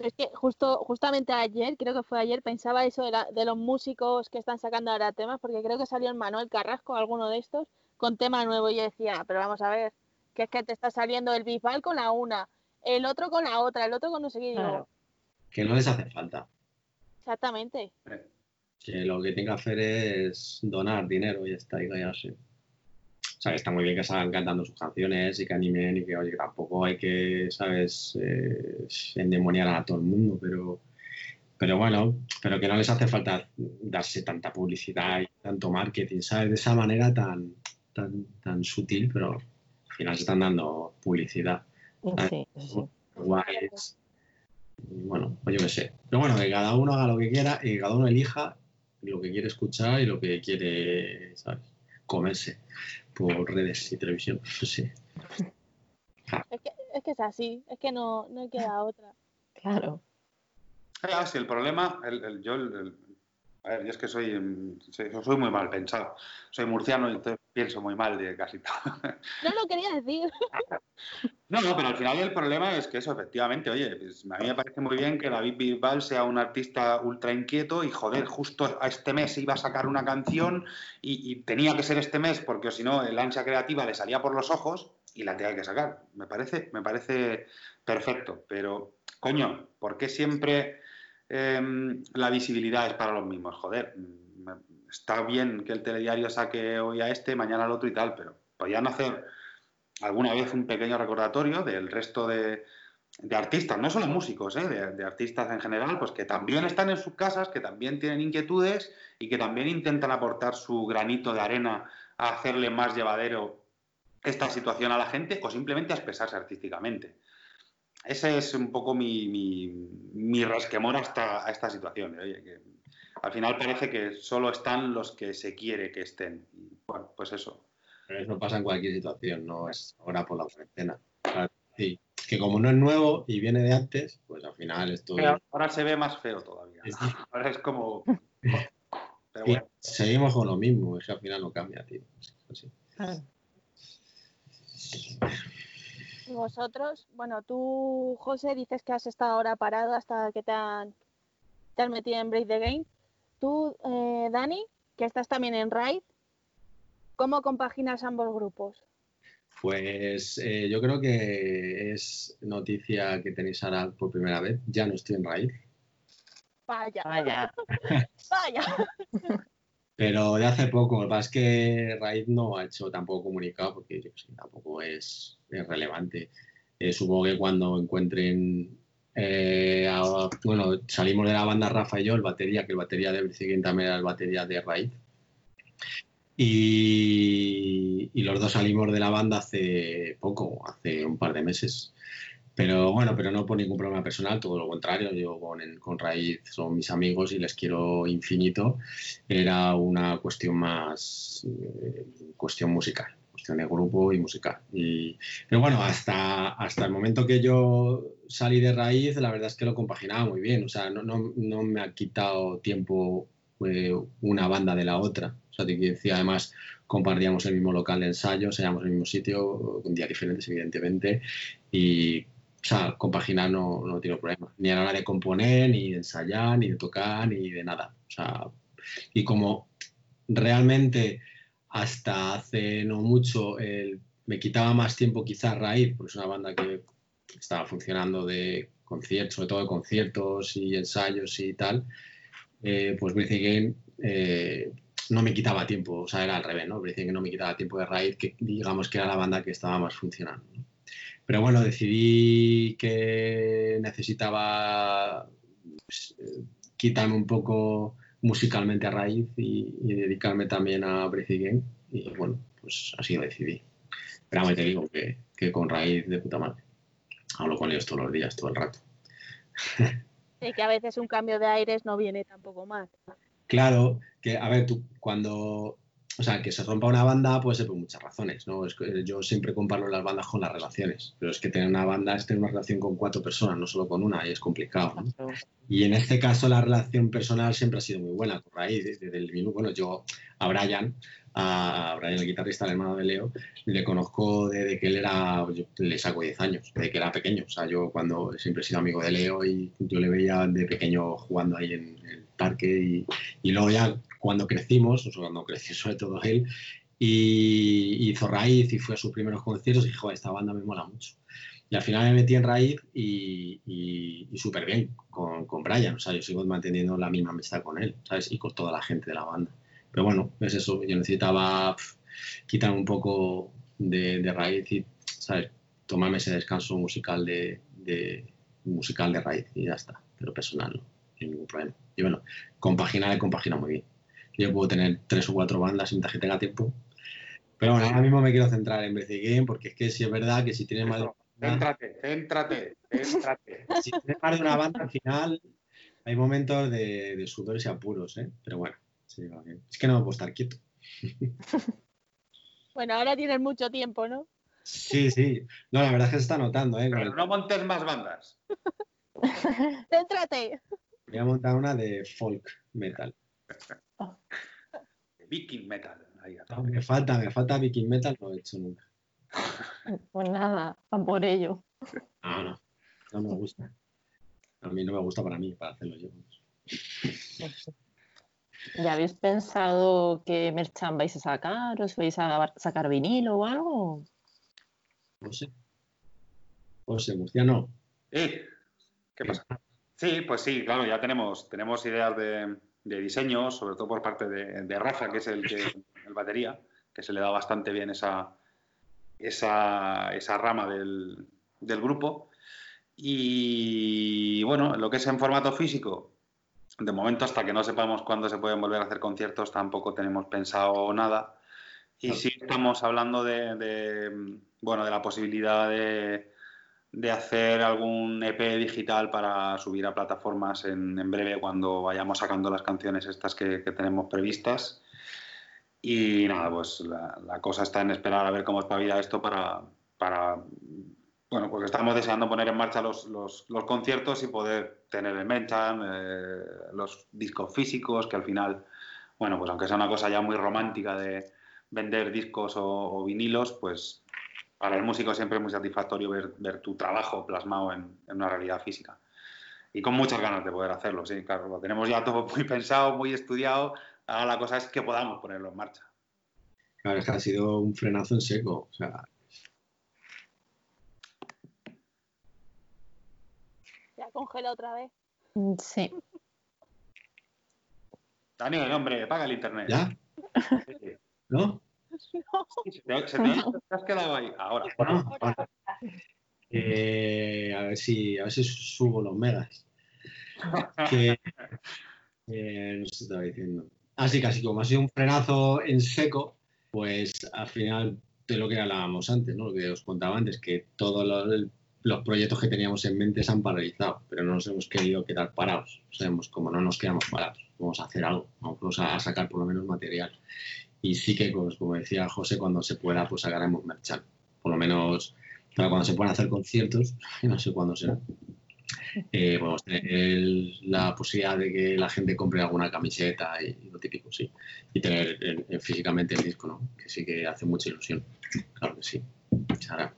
Es que justo, justamente ayer, creo que fue ayer, pensaba eso de, la- de los músicos que están sacando ahora temas, porque creo que salió el Manuel Carrasco, alguno de estos, con tema nuevo. Y yo decía, pero vamos a ver, que es que te está saliendo el Bisbal con la una, el otro con la otra, el otro con no sé qué. Claro. Que no les hace falta. exactamente. eh, Que lo que tiene que hacer es donar dinero y está, y callarse. O sea, está muy bien que salgan cantando sus canciones y que animen y que, oye, tampoco hay que, ¿sabes?, eh, endemoniar a todo el mundo, pero, pero bueno, pero que no les hace falta darse tanta publicidad y tanto marketing, ¿sabes? De esa manera tan, tan, tan sutil, pero al final se están dando publicidad. Sí, Y bueno, pues yo qué sé. Pero bueno, que cada uno haga lo que quiera y que cada uno elija lo que quiere escuchar y lo que quiere, ¿sabes? Comerse por redes y televisión. Sí. Es que, es que es así, es que no, no queda otra. Claro. Ah, sí, el problema, el, el- yo, el- el- a ver, yo es que soy, mm, soy, soy muy mal pensado. Soy murciano y entonces pienso muy mal de casi todo. No lo quería decir. No, no, pero al final el problema es que eso, efectivamente, oye, pues a mí me parece muy bien que David Bisbal sea un artista ultra inquieto y, joder, justo a este mes iba a sacar una canción y, y tenía que ser este mes porque si no el ansia creativa le salía por los ojos y la tenía que sacar. Me parece, me parece perfecto, pero, coño, ¿por qué siempre em, la visibilidad es para los mismos? Joder, está bien que el telediario saque hoy a este, mañana al otro y tal, pero podían hacer alguna vez un pequeño recordatorio del resto de, artistas, no solo músicos, ¿eh? de, artistas en general, pues que también están en sus casas, que también tienen inquietudes y que también intentan aportar su granito de arena a hacerle más llevadero esta situación a la gente o simplemente a expresarse artísticamente. Ese es un poco mi, mi, mi resquemor a esta, situación. ¿eh? Al final parece que solo están los que se quiere que estén. Y, bueno, pues eso. Pero eso pasa en cualquier situación, no es ahora por la cuarentena. Sí. Que como no es nuevo y viene de antes, pues al final esto Pero ahora se ve más feo todavía. Ahora es como. Pero Sí, bueno, seguimos con lo mismo, es que al final no cambia, tío. Así. Y vosotros, bueno, tú, José, dices que has estado ahora parado hasta que te han, te has metido en Break the Game. Tú, eh, Dani, que estás también en Raid, ¿cómo compaginas ambos grupos? Pues eh, yo creo que es noticia que tenéis ahora por primera vez. Ya no estoy en raíz, Vaya, Vaya. vaya. pero de hace poco. Lo que pasa es que Raid no ha hecho tampoco comunicado porque yo sé, tampoco es, es relevante. Eh, supongo que cuando encuentren. Eh, bueno, salimos de la banda Rafa y yo, el batería, que el batería de Everything también era el batería de Raid. Y, y los dos salimos de la banda hace poco, hace un par de meses. Pero bueno, pero no por ningún problema personal, todo lo contrario. Yo con, con Raíz son mis amigos y les quiero infinito. Era una cuestión más, eh, cuestión musical, cuestión de grupo y musical. Pero bueno, hasta, hasta el momento que yo salí de Raíz, la verdad es que lo compaginaba muy bien. O sea, no, me ha quitado tiempo eh, una banda de la otra. O sea, te decía, además, compartíamos el mismo local de ensayo, ensayamos en el mismo sitio, con días diferentes, evidentemente, y, o sea, compaginar no, no tiene problema, ni a la hora de componer, ni de ensayar, ni de tocar, ni de nada. O sea, y como realmente hasta hace no mucho me quitaba más tiempo quizás Raíz, porque es una banda que estaba funcionando de conciertos, sobre todo de conciertos y ensayos y tal, eh, pues Breathing Game eh, no me quitaba tiempo, o sea, era al revés, ¿no? Breathing Game no me quitaba tiempo de Raid, que digamos que era la banda que estaba más funcionando. Pero bueno, decidí que necesitaba pues, quitarme un poco musicalmente a Raid y, y dedicarme también a Breathing Game, y bueno, pues así lo decidí. Pero te digo que, que con Raid de puta madre. Hablo con ellos todos los días, todo el rato. Y que a veces un cambio de aires no viene tampoco mal. Claro, que a ver, tú cuando, o sea, que se rompa una banda puede ser por muchas razones, ¿no? Es que yo siempre comparo las bandas con las relaciones, pero es que tener una banda es tener una relación con cuatro personas, no solo con una, y es complicado, ¿no? Y en este caso la relación personal siempre ha sido muy buena, por ahí, desde el minuto, bueno, yo a Brian, a Brian el guitarrista, el hermano de Leo, le conozco desde que él era, yo le saco 10 años, desde que era pequeño, o sea, yo cuando siempre he sido amigo de Leo y yo le veía de pequeño jugando ahí en el parque y, y luego ya cuando crecimos, o sea, cuando creció sobre todo él, y hizo Raíz y fue a sus primeros conciertos y dije, "Joder, esta banda me mola mucho. Y al final me metí en Raíz y, y- súper bien con, con Brian. O sea, yo sigo manteniendo la misma amistad con él, ¿sabes? Y con toda la gente de la banda. Pero bueno, es eso. Yo necesitaba pf, quitar un poco de, de raíz y, ¿sabes? Tomarme ese descanso musical de, de- musical de raíz y ya está. Pero personal, no. Sin ningún problema. Y bueno, compaginar, compagina muy bien. Yo puedo tener tres o cuatro bandas mientras que tenga tiempo. Pero bueno, ahora mismo me quiero centrar en BC Game porque es que sí es verdad que si tienes más de Céntrate, céntrate, céntrate. Si tienes más de una banda, al final hay momentos de, de sudores y apuros, ¿eh? Pero bueno, sí, va bien. Es que no me puedo estar quieto. Bueno, ahora tienes mucho tiempo, ¿no? Sí, sí. No, la verdad es que se está notando, ¿eh? Pero no montes más bandas. Céntrate. Voy a montar una de folk metal. Viking metal. Ahí, No, me falta, me falta Viking metal, no lo he hecho nunca. Pues nada, a por ello. No, no, no me gusta. A mí no me gusta para mí, para hacerlo yo. ¿Ya habéis pensado qué merchan vais a sacar? ¿Os vais a sacar vinilo o algo? No sé. José Murciano. Eh, ¿Qué pasa? Sí, pues sí, claro, ya tenemos, tenemos ideas de, de diseño, sobre todo por parte de, de Rafa, que es el, que, el batería, que se le da bastante bien esa, esa, esa rama del, del grupo. Y bueno, lo que es en formato físico, de momento hasta que no sepamos cuándo se pueden volver a hacer conciertos, tampoco tenemos pensado nada. Y sí estamos hablando de, de, bueno, de la posibilidad de, de hacer algún EP digital para subir a plataformas en, en breve cuando vayamos sacando las canciones estas que, que tenemos previstas. Y nada, pues la, la, cosa está en esperar a ver cómo espabila esto para, para bueno, porque estamos deseando poner en marcha los, los, los conciertos y poder tener el Menchan, eh, los discos físicos, que al final, bueno, pues aunque sea una cosa ya muy romántica de vender discos o, o vinilos, pues para el músico siempre es muy satisfactorio ver, ver tu trabajo plasmado en, en, una realidad física. Y con muchas ganas de poder hacerlo, sí, claro, lo tenemos ya todo muy pensado, muy estudiado, ahora la cosa es que podamos ponerlo en marcha. Claro, es que ha sido un frenazo en seco, o sea... Congela otra vez. Sí. Daniel, hombre, paga el internet. ¿Ya? Sí. ¿No? No. Se te, se te, te has quedado ahí. Ahora. Bueno, ahora. Eh, a ver si a ver si subo los megas. Que eh, no sé qué estaba diciendo. Así casi como ha sido un frenazo en seco, pues al final de lo que hablábamos antes, ¿no? Lo que os contaba antes, que todos los, los proyectos que teníamos en mente se han paralizado, pero no nos hemos querido quedar parados. Sabemos como no nos quedamos parados, vamos a hacer algo, vamos a sacar por lo menos material. Y sí que, pues, como decía José, cuando se pueda, pues sacaremos merchan. Por lo menos para cuando se puedan hacer conciertos, no sé cuándo será. Eh, podemos tener el, la posibilidad de que la gente compre alguna camiseta y, y lo típico, sí. Y tener el, el, físicamente el disco, ¿no? Que sí que hace mucha ilusión. Claro que sí. Sara.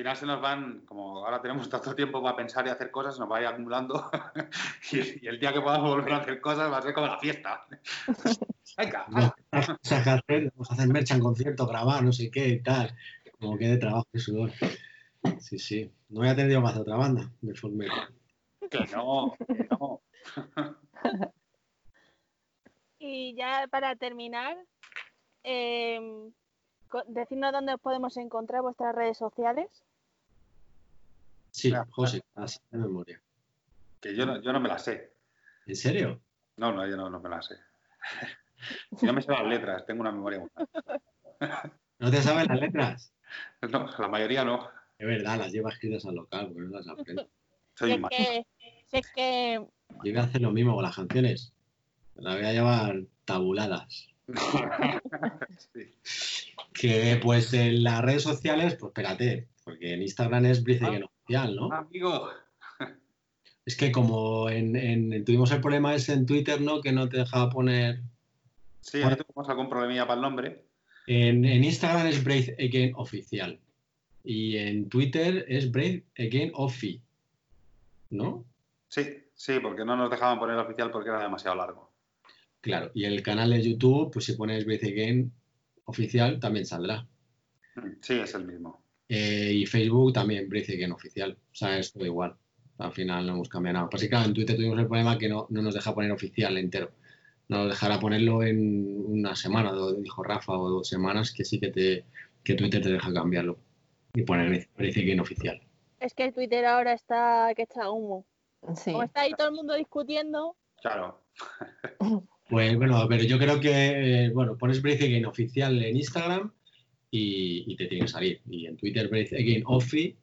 Al final se nos van, como ahora tenemos tanto tiempo para pensar y hacer cosas, nos va a ir acumulando y, y, el día que podamos volver a hacer cosas va a ser como la fiesta. Venga, no, vamos a hacer, vamos a hacer merch en concierto, grabar, no sé qué y tal. Como que de trabajo y sudor. Sí, sí. No voy a tener yo más de otra banda de folk metal. Que no, que no. y ya para terminar, eh, decirnos dónde os podemos encontrar vuestras redes sociales. Sí, José, así de memoria. Que yo no, yo no me las sé. ¿En serio? No, no, yo no, no me las sé. No me sé las letras, tengo una memoria muy ¿No te sabes las letras? No, la mayoría no. Es verdad, las lleva escritas al local, porque no las aprendo. Soy es que, es que... Yo voy a hacer lo mismo con las canciones. Las voy a llevar tabuladas. sí. Que pues en las redes sociales, pues espérate, porque en Instagram es Bricegen ah, oficial, ¿no? Amigo. Es que como en, en, tuvimos el problema ese en Twitter, ¿no? Que no te dejaba poner. Sí, ahí tuvimos algún problemilla para el nombre. En, en Instagram es Brave Again Oficial. Y en Twitter es Brave Again Offi. ¿No? Sí, sí, porque no nos dejaban poner oficial porque era demasiado largo. Claro, y el canal de YouTube, pues si pones Brave Again Oficial, también saldrá. Sí, es el mismo. Eh, y Facebook también, Brave Again Oficial. O sea, es todo igual. Al final no hemos cambiado nada. Pues sí, claro, en Twitter tuvimos el problema que no, no nos deja poner oficial entero nos dejará ponerlo en una semana, dijo Rafa, o dos semanas, que sí que, te, que Twitter te deja cambiarlo y poner parece que inoficial. Es que el Twitter ahora está que echa humo. Sí. Como está ahí todo el mundo discutiendo. Claro. Pues bueno, pero yo creo que, eh, bueno, pones Breath Again oficial en Instagram y, y, te tiene que salir. Y en Twitter Breath Again Offi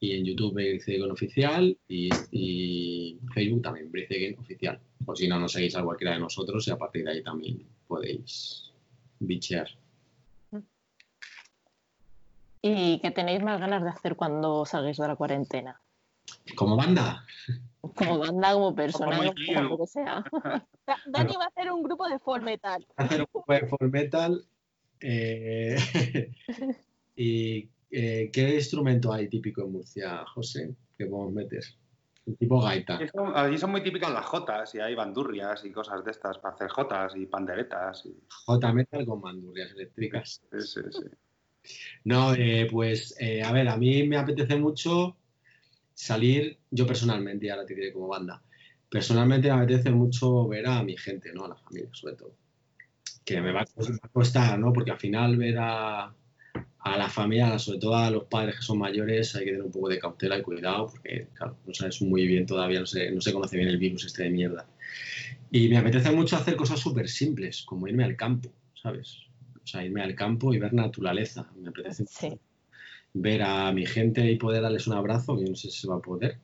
Y en YouTube Bricegen Oficial y, y Facebook también Bricegen Oficial. O si no, nos seguís a cualquiera de nosotros y a partir de ahí también podéis bichear. ¿Y qué tenéis más ganas de hacer cuando salgáis de la cuarentena? Como banda, Como banda, como persona, Como lo que sea. Da- Dani va a hacer un grupo de folk metal. hacer un grupo de folk metal. Eh, ¿Y eh, qué instrumento hay típico en Murcia, José, que podemos meter? Tipo gaita. Allí son muy típicas las jotas y hay bandurrias y cosas de estas para hacer jotas y panderetas. Y... J metal con bandurrias eléctricas. Sí, sí, sí. No, eh, pues eh, a ver, a mí me apetece mucho salir, yo personalmente, y ahora te diré como banda, personalmente me apetece mucho ver a mi gente, ¿no? A la familia, sobre todo. Que me va a costar, ¿no? Porque al final ver a, a la familia, sobre todo a los padres que son mayores, hay que tener un poco de cautela y cuidado, porque, claro, no sabes muy bien todavía, no se, no se conoce bien el virus este de mierda. Y me apetece mucho hacer cosas súper simples, como irme al campo, ¿sabes? O sea, irme al campo y ver naturaleza. Me apetece mucho Sí. ver a mi gente y poder darles un abrazo, que no sé si se va a poder.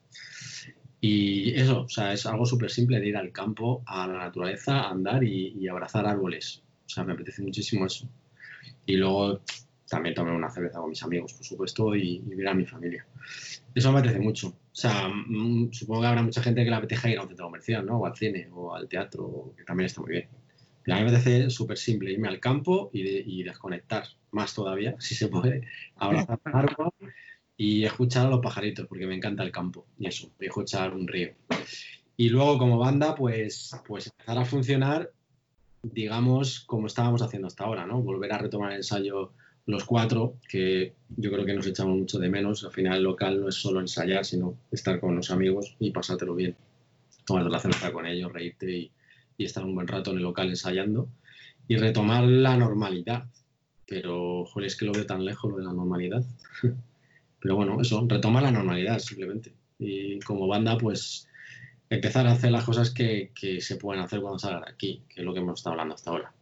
Y eso, o sea, es algo súper simple de ir al campo, a la naturaleza, a andar y, y abrazar árboles. O sea, me apetece muchísimo eso. Y luego también tomar una cerveza con mis amigos, por supuesto, y, y ver a mi familia. Eso me apetece mucho. O sea, mm, supongo que habrá mucha gente que le apetezca ir a un centro comercial, ¿no? O al cine, o al teatro, que también está muy bien. Pero a mí me apetece súper simple, irme al campo y, de- y desconectar, más todavía, si se puede, abrazar un árbol y escuchar a los pajaritos, porque me encanta el campo y eso, y escuchar un río. Y luego como banda, pues, pues empezar a funcionar, digamos, como estábamos haciendo hasta ahora, ¿no? Volver a retomar el ensayo los cuatro, que yo creo que nos echamos mucho de menos. Al final el local no es solo ensayar, sino estar con los amigos y pasártelo bien. Tomarte la cerveza con ellos, reírte y, y estar un buen rato en el local ensayando. Y retomar la normalidad. Pero, joder, es que lo veo tan lejos lo de la normalidad. Pero bueno, eso, retomar la normalidad simplemente. Y como banda, pues empezar a hacer las cosas que, que se pueden hacer cuando salgan de aquí, que es lo que hemos estado hablando hasta ahora.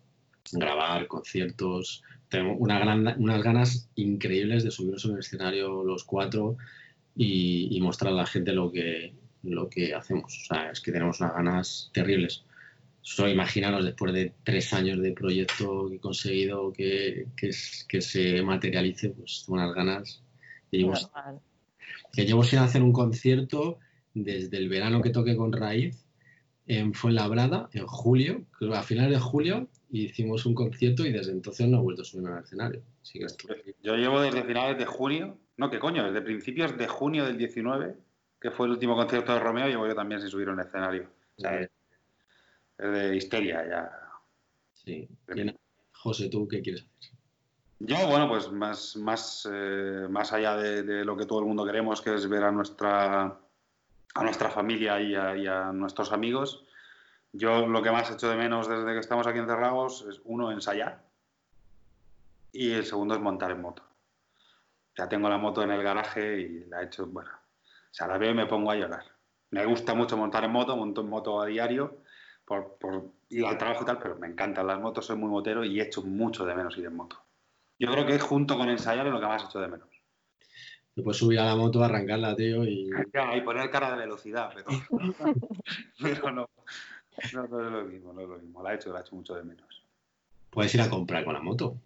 Grabar, conciertos. Tenemos una gran- unas ganas increíbles de subirnos en el escenario los cuatro y, y mostrar a la gente lo que, lo que hacemos. O sea, es que tenemos unas ganas terribles. Solo imaginaros después de tres años de proyecto que he conseguido que, que, que se materialice, pues tengo unas ganas. que llevo, que llevo sin hacer un concierto desde el verano que toqué con Raíz en Fuenlabrada, en julio, que a finales de julio, hicimos un concierto y desde entonces no he vuelto a subirme al escenario. Así que estoy- Yo llevo desde finales de junio, no, ¿qué coño? Desde principios de junio del 19, que fue el último concierto de Romeo, llevo yo también sin subir a un escenario. O sea, es es de histeria ya. Sí. José, ¿tú qué quieres hacer? Yo, bueno, pues más, más, eh, más allá de, de lo que todo el mundo queremos, que es ver a nuestra, a nuestra familia y a, nuestros amigos, yo lo que más echo de menos desde que estamos aquí encerrados es, uno, ensayar y el segundo es montar en moto. Ya tengo la moto en el garaje y la he hecho, bueno, o sea, la veo y me pongo a llorar. Me gusta mucho montar en moto, monto en moto a diario por, por ir al trabajo y tal, pero me encantan las motos, soy muy motero y echo mucho de menos ir en moto. Yo creo que junto con ensayar es lo que más echo de menos. Te puedes subir a la moto, arrancarla, tío, y Ya, y poner cara de velocidad, pero, pero no, no, no es lo mismo, no es lo mismo. La he hecho, la he hecho mucho de menos. puedes ir a comprar con la moto.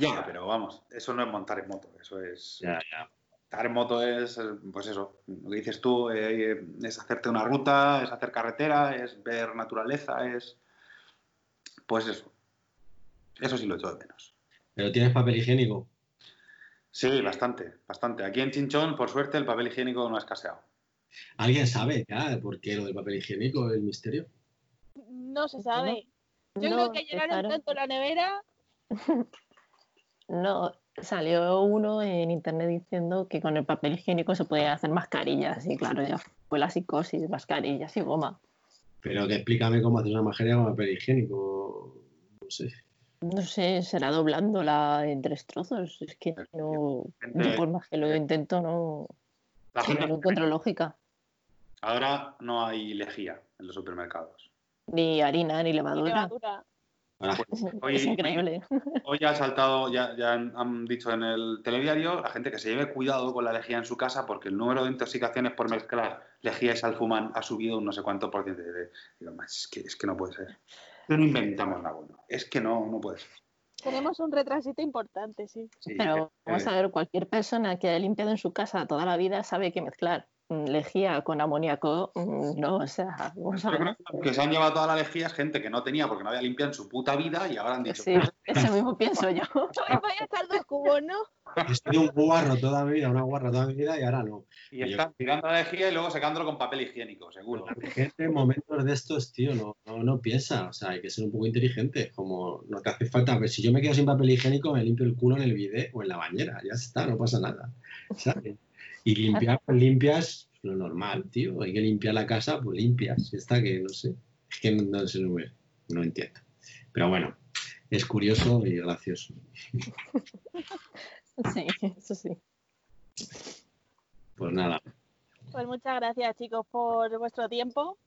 Ya, pero vamos, eso no es montar en moto, eso es... Ya, ya. Montar en moto es, eh, pues eso, lo que dices tú, eh, es hacerte una ruta, es hacer carretera, es ver naturaleza, es... Pues eso. Eso sí lo echo de menos. Pero tienes papel higiénico. Sí, bastante, bastante. Aquí en Chinchón, por suerte, el papel higiénico no ha escaseado. ¿Alguien sabe ya por qué lo del papel higiénico, el misterio? No se sabe. Yo No creo que llenaron tanto la nevera. No, salió uno en internet diciendo que con el papel higiénico se podía hacer mascarillas y claro, ya fue la psicosis, mascarillas y goma. Pero que explícame cómo haces una mascarilla con papel higiénico. No sé. No sé, será doblándola en tres trozos. Es que no, yo por más que lo intento no, La no gente, encuentro lógica. ahora no hay lejía en los supermercados. Ni harina, ni levadura. levadura. Ahora, Pues Es hoy, increíble. hoy ha saltado, ya, ya han, han dicho en el telediario, la gente que se lleve cuidado con la lejía en su casa porque el número de intoxicaciones por mezclar lejía y salfumán ha subido un no sé cuánto por ciento. Y digo, "Mas, es, que, es que no puede ser. No inventamos nada bueno. Es que no, no puede ser. Tenemos un retrasito importante, sí. Sí, Pero eh, vamos a ver, cualquier persona que haya limpiado en su casa toda la vida sabe que mezclar lejía con amoníaco, mm, no, o sea, vamos a ver. que se han llevado toda la lejía es gente que no tenía porque no había limpiado en su puta vida y ahora han dicho, Sí, eso mismo pienso yo. Voy a estar dos cubos, ¿no? he sido un guarro toda mi vida, una guarra toda mi vida y ahora no. y están tirando la lejía y luego secándolo con papel higiénico, seguro. La gente en momentos de estos, tío, no, no, no piensa. O sea, hay que ser un poco inteligente. Como no te hace falta. Pues si yo me quedo sin papel higiénico, me limpio el culo en el bidet o en la bañera. Ya está, no pasa nada. ¿sabes? Y limpiar, pues limpias lo normal, tío. Hay que limpiar la casa, pues limpias. Ya está, que no sé. Es que no, sé, no, me- no entiendo. Pero bueno, es curioso y gracioso. Sí, eso sí. Pues nada. Pues muchas gracias, chicos, por vuestro tiempo.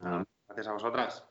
Gracias a vosotras.